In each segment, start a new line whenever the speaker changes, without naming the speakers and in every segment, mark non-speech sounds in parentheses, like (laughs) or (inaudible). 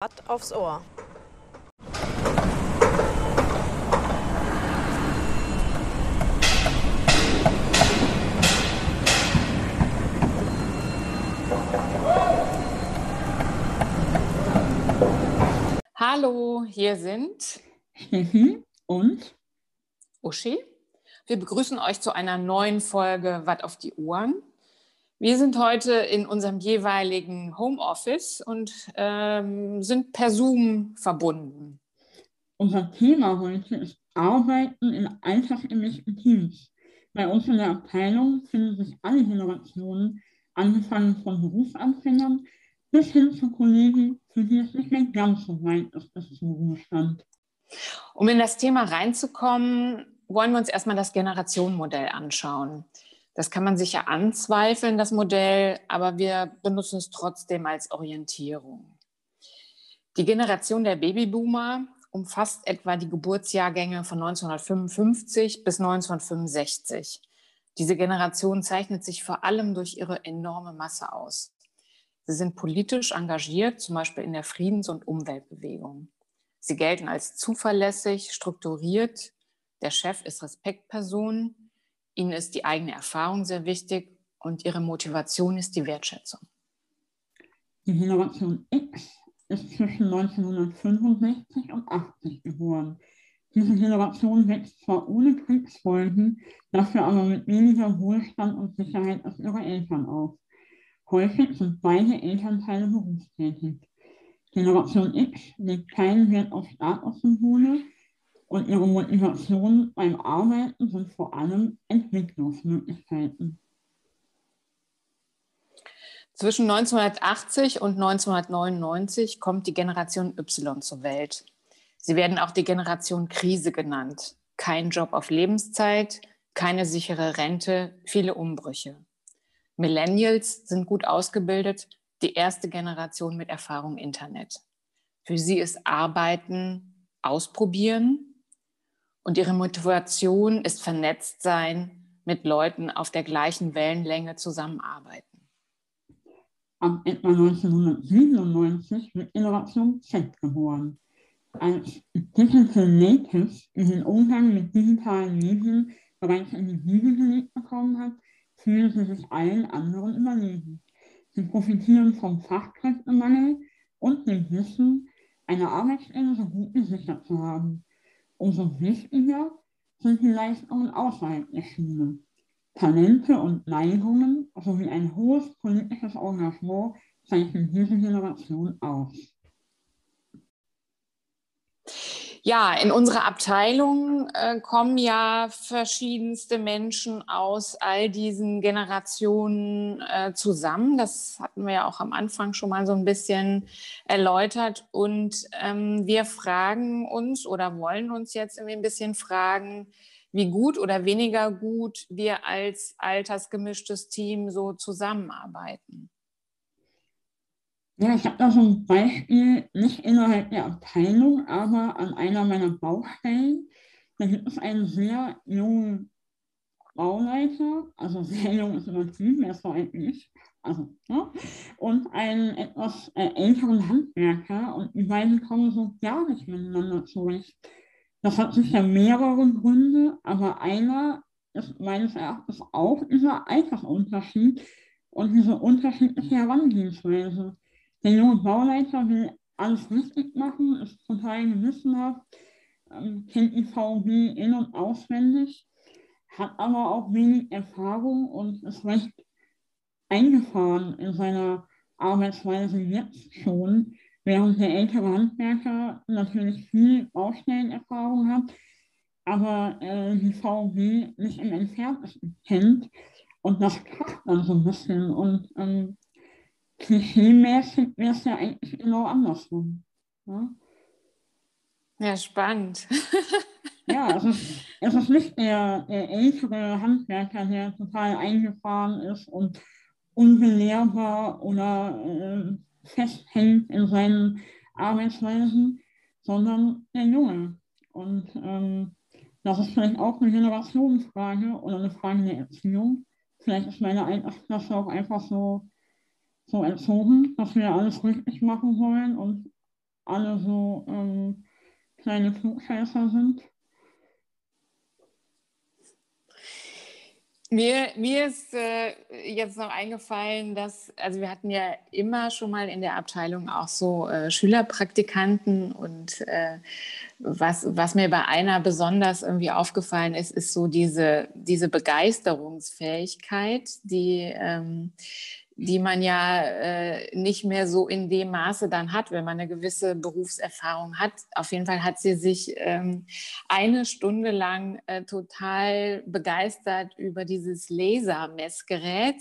Blatt aufs Ohr.
Hallo, hier sind
Steffi und
Uschi. Wir begrüßen euch zu einer neuen Folge Watt auf die Ohren. Wir sind heute in unserem jeweiligen Homeoffice und ähm, sind per Zoom verbunden.
Unser Thema heute ist Arbeiten in alltagsgemischten Teams. Bei uns in der Abteilung finden sich alle Generationen, angefangen von Berufsanfängern bis hin zu Kollegen, für die es nicht mehr ganz so weit ist bis zum Ruhestand.
Um in das Thema reinzukommen, wollen wir uns erstmal das Generationenmodell anschauen. Das kann man sicher anzweifeln, das Modell, aber wir benutzen es trotzdem als Orientierung. Die Generation der Babyboomer umfasst etwa die Geburtsjahrgänge von 1955 bis 1965. Diese Generation zeichnet sich vor allem durch ihre enorme Masse aus. Sie sind politisch engagiert, zum Beispiel in der Friedens- und Umweltbewegung. Sie gelten als zuverlässig, strukturiert. Der Chef ist Respektperson Ihnen ist die eigene Erfahrung sehr wichtig und Ihre Motivation ist die Wertschätzung.
Die Generation X ist zwischen 1965 und 80 geboren. Diese Generation wächst zwar ohne Kriegsfolgen, dafür aber mit weniger Wohlstand und Sicherheit als ihre Eltern auf. Häufig sind beide Elternteile berufstätig. Generation X legt keinen Wert auf Statussymbole und ihre Motivation beim Arbeiten sind vor allem Entwicklungsmöglichkeiten.
Zwischen 1980 und 1999 kommt die Generation Y zur Welt. Sie werden auch die Generation Krise genannt. Kein Job auf Lebenszeit, keine sichere Rente, viele Umbrüche. Millennials sind gut ausgebildet, die erste Generation mit Erfahrung Internet. Für sie ist Arbeiten ausprobieren, und ihre Motivation ist vernetzt sein, mit Leuten auf der gleichen Wellenlänge zusammenarbeiten.
Ab etwa 1997 wird Innovation Z geboren. Als Digital Natives, die den Umgang mit digitalen Medien bereits in die Wiege gelegt bekommen hat, fühlen sie sich allen anderen überlegen. Sie profitieren vom Fachkräftemangel und dem Wissen, eine Arbeitsstelle so gut gesichert zu haben. Umso wichtiger sind die Leistungen außerhalb der Schule. Talente und Neigungen sowie ein hohes politisches Engagement zeichnen diese Generation aus.
Ja, in unserer Abteilung äh, kommen ja verschiedenste Menschen aus all diesen Generationen äh, zusammen. Das hatten wir ja auch am Anfang schon mal so ein bisschen erläutert. Und ähm, wir fragen uns oder wollen uns jetzt irgendwie ein bisschen fragen, wie gut oder weniger gut wir als altersgemischtes Team so zusammenarbeiten.
Ja, ich habe da so ein Beispiel, nicht innerhalb der Abteilung, aber an einer meiner Baustellen. Da gibt es einen sehr jungen Bauleiter, also sehr jung ist übertrieben, er ist so alt ich, also, ja, und einen etwas äh, älteren Handwerker und die beiden kommen so gar nicht miteinander zurecht. Das hat sicher mehrere Gründe, aber einer ist meines Erachtens auch dieser Altersunterschied und diese unterschiedliche Herangehensweise. Der junge Bauleiter will alles richtig machen, ist total gewissenhaft, ähm, kennt die VB in- und auswendig, hat aber auch wenig Erfahrung und ist recht eingefahren in seiner Arbeitsweise jetzt schon, während der ältere Handwerker natürlich viel Baustellenerfahrung hat, aber äh, die VB nicht im Entferntesten kennt. Und das kracht dann so ein bisschen und ähm, klischeemäßig wäre es ja eigentlich genau andersrum. Ja,
ja spannend. (laughs)
ja, es ist, es ist nicht der, der ältere Handwerker, der total eingefahren ist und unbelehrbar oder äh, festhängt in seinen Arbeitsweisen, sondern der Junge. Und ähm, das ist vielleicht auch eine Generationsfrage oder eine Frage der Erziehung. Vielleicht ist meine Altersklasse auch einfach so so erzogen, dass wir alles richtig machen wollen und alle so ähm, kleine Flugscheißer sind?
Mir, mir ist äh, jetzt noch eingefallen, dass, also wir hatten ja immer schon mal in der Abteilung auch so äh, Schülerpraktikanten und äh, was, was mir bei einer besonders irgendwie aufgefallen ist, ist so diese, diese Begeisterungsfähigkeit, die, ähm, die man ja äh, nicht mehr so in dem Maße dann hat, wenn man eine gewisse Berufserfahrung hat. Auf jeden Fall hat sie sich ähm, eine Stunde lang äh, total begeistert über dieses Lasermessgerät,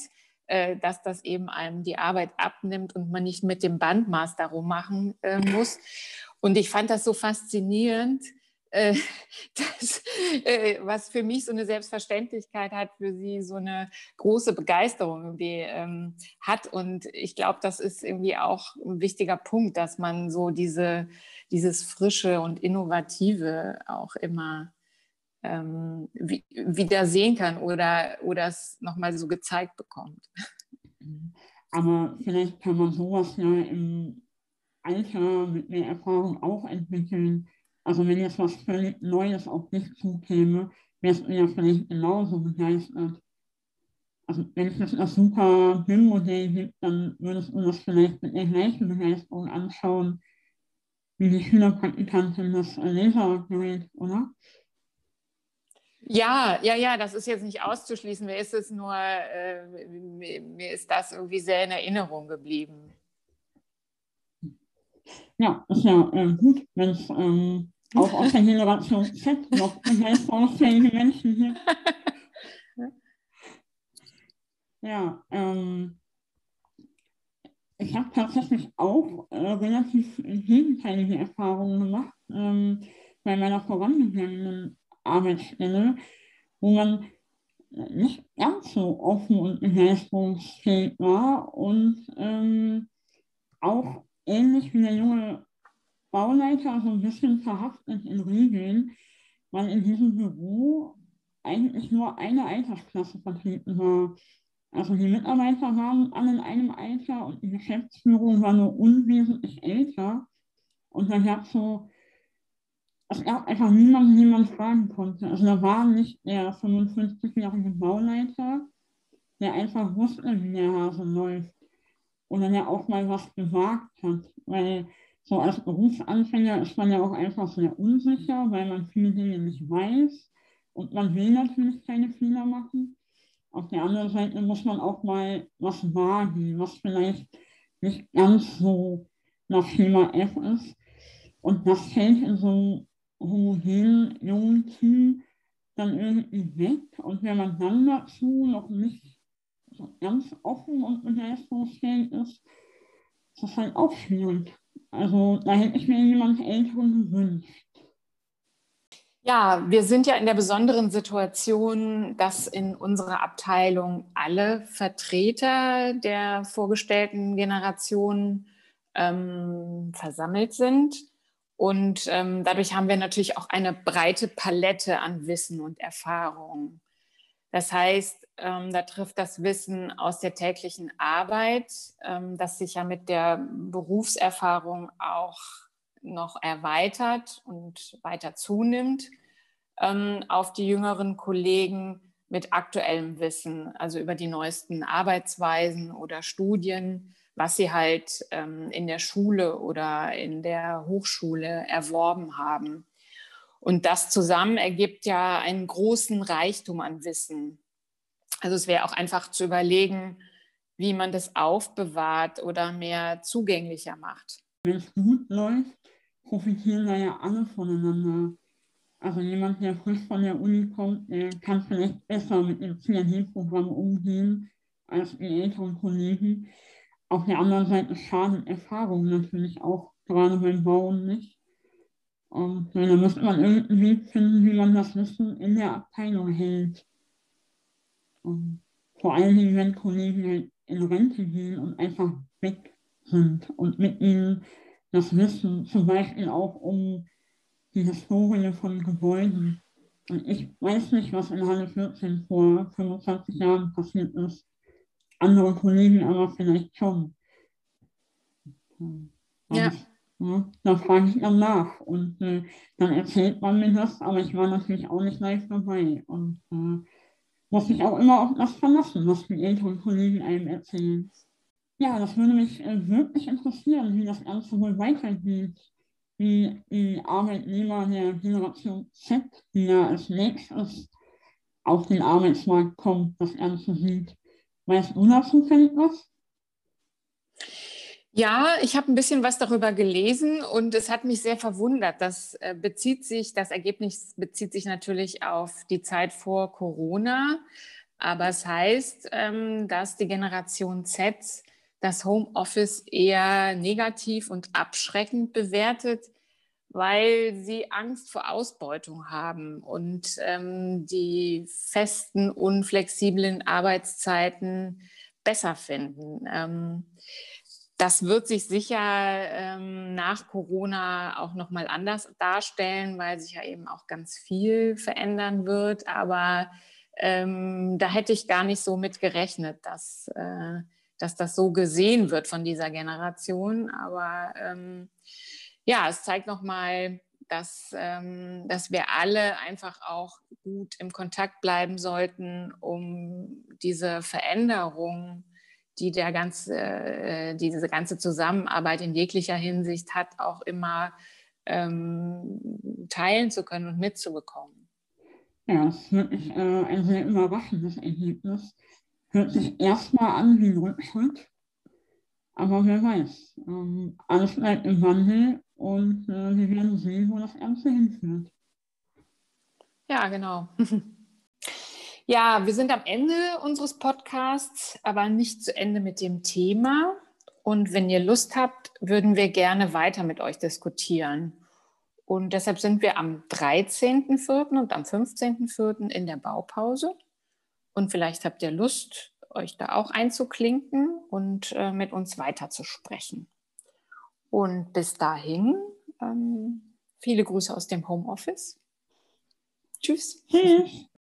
äh, dass das eben einem die Arbeit abnimmt und man nicht mit dem Bandmaß darum machen äh, muss. Und ich fand das so faszinierend, äh, (laughs) das, äh, was für mich so eine Selbstverständlichkeit hat, für sie so eine große Begeisterung irgendwie ähm, hat. Und ich glaube, das ist irgendwie auch ein wichtiger Punkt, dass man so diese, dieses Frische und Innovative auch immer ähm, wieder sehen kann oder, oder es nochmal so gezeigt bekommt.
Aber vielleicht kann man sowas ja im Alter mit mehr Erfahrung auch entwickeln also wenn jetzt was völlig Neues auf dich zukäme, wärst du ja vielleicht genauso begeistert. Also wenn es das super BIM-Modell gibt, dann würdest du das vielleicht mit der gleichen Begeisterung anschauen, wie die Schülerpraktikantin das Lasergerät, oder?
Ja, ja, ja, das ist jetzt nicht auszuschließen. Mir ist es nur, äh, mir, mir ist das irgendwie sehr in Erinnerung geblieben.
Ja, ist ja äh, gut, wenn es ähm, auch aus der Generation Z (laughs) noch begeistungsfähige Menschen hier. Ja, ähm, ich habe tatsächlich auch äh, relativ gegenteilige Erfahrungen gemacht ähm, bei meiner vorangegangenen Arbeitsstelle, wo man nicht ganz so offen und begeisterungsfähig war und ähm, auch ähnlich wie der junge Bauleiter so ein bisschen verhaftet in Regeln, weil in diesem Büro eigentlich nur eine Altersklasse vertreten war. Also die Mitarbeiter waren alle in einem Alter und die Geschäftsführung war nur unwesentlich älter. Und dann gab es so, es gab einfach niemanden, den man fragen konnte. Also da war nicht der 55-jährige Bauleiter, der einfach wusste, wie der Hase läuft. Oder der auch mal was gesagt hat. Weil so als Berufsanfänger ist man ja auch einfach sehr unsicher, weil man viele Dinge nicht weiß und man will natürlich keine Fehler machen. Auf der anderen Seite muss man auch mal was wagen, was vielleicht nicht ganz so nach Schema F ist. Und das fällt in so homogenen jungen Team dann irgendwie weg. Und wenn man dann dazu noch nicht so ganz offen und begeisterungsfähig ist, ist das halt auch schwierig. Also da hätte ich mir jemand Älteren gewünscht.
Ja, wir sind ja in der besonderen Situation, dass in unserer Abteilung alle Vertreter der vorgestellten Generation ähm, versammelt sind. Und ähm, dadurch haben wir natürlich auch eine breite Palette an Wissen und Erfahrung. Das heißt, ähm, da trifft das Wissen aus der täglichen Arbeit, ähm, das sich ja mit der Berufserfahrung auch noch erweitert und weiter zunimmt, ähm, auf die jüngeren Kollegen mit aktuellem Wissen, also über die neuesten Arbeitsweisen oder Studien, was sie halt ähm, in der Schule oder in der Hochschule erworben haben. Und das zusammen ergibt ja einen großen Reichtum an Wissen. Also es wäre auch einfach zu überlegen, wie man das aufbewahrt oder mehr zugänglicher macht.
Wenn es gut läuft, profitieren da ja alle voneinander. Also jemand, der frisch von der Uni kommt, der kann vielleicht besser mit dem CND-Programm umgehen als die älteren Kollegen. Auf der anderen Seite schaden Erfahrungen natürlich auch, gerade beim Bauen nicht. Und ja, da müsste man irgendeinen Weg finden, wie man das Wissen in der Abteilung hält. Und vor allen Dingen, wenn Kollegen halt in Rente gehen und einfach weg sind und mit ihnen das Wissen zum Beispiel auch um die Historie von Gebäuden. Und ich weiß nicht, was in Halle 14 vor 25 Jahren passiert ist. Andere Kollegen aber vielleicht schon.
Ja.
Ja, da frage ich dann nach und äh, dann erzählt man mir das, aber ich war natürlich auch nicht live dabei und äh, muss mich auch immer auf das verlassen, was die älteren Kollegen einem erzählen. Ja, das würde mich äh, wirklich interessieren, wie das Ganze wohl weitergeht, wie die Arbeitnehmer der Generation Z, die ja als nächstes auf den Arbeitsmarkt kommt, das Ganze sieht. Weißt du dazu was?
Ja, ich habe ein bisschen was darüber gelesen und es hat mich sehr verwundert. Das äh, bezieht sich, das Ergebnis bezieht sich natürlich auf die Zeit vor Corona. Aber es heißt, ähm, dass die Generation Z das Homeoffice eher negativ und abschreckend bewertet, weil sie Angst vor Ausbeutung haben und ähm, die festen, unflexiblen Arbeitszeiten besser finden. Das wird sich sicher ähm, nach Corona auch noch mal anders darstellen, weil sich ja eben auch ganz viel verändern wird. Aber ähm, da hätte ich gar nicht so mit gerechnet, dass, äh, dass das so gesehen wird von dieser Generation. Aber ähm, ja, es zeigt noch mal, dass, ähm, dass wir alle einfach auch gut im Kontakt bleiben sollten, um diese Veränderung die der ganze, äh, diese ganze Zusammenarbeit in jeglicher Hinsicht hat, auch immer ähm, teilen zu können und mitzubekommen.
Ja, das ist wirklich äh, ein sehr überraschendes Ergebnis. Hört sich erstmal an wie ein Rückschritt, aber wer weiß. Ähm, alles bleibt im Wandel und äh, wir werden sehen, wo das Ganze hinführt.
Ja, genau. (laughs) Ja, wir sind am Ende unseres Podcasts, aber nicht zu Ende mit dem Thema. Und wenn ihr Lust habt, würden wir gerne weiter mit euch diskutieren. Und deshalb sind wir am 13.04. und am 15.04. in der Baupause. Und vielleicht habt ihr Lust, euch da auch einzuklinken und äh, mit uns weiterzusprechen. Und bis dahin, ähm, viele Grüße aus dem Homeoffice. Tschüss. Tschüss. (laughs)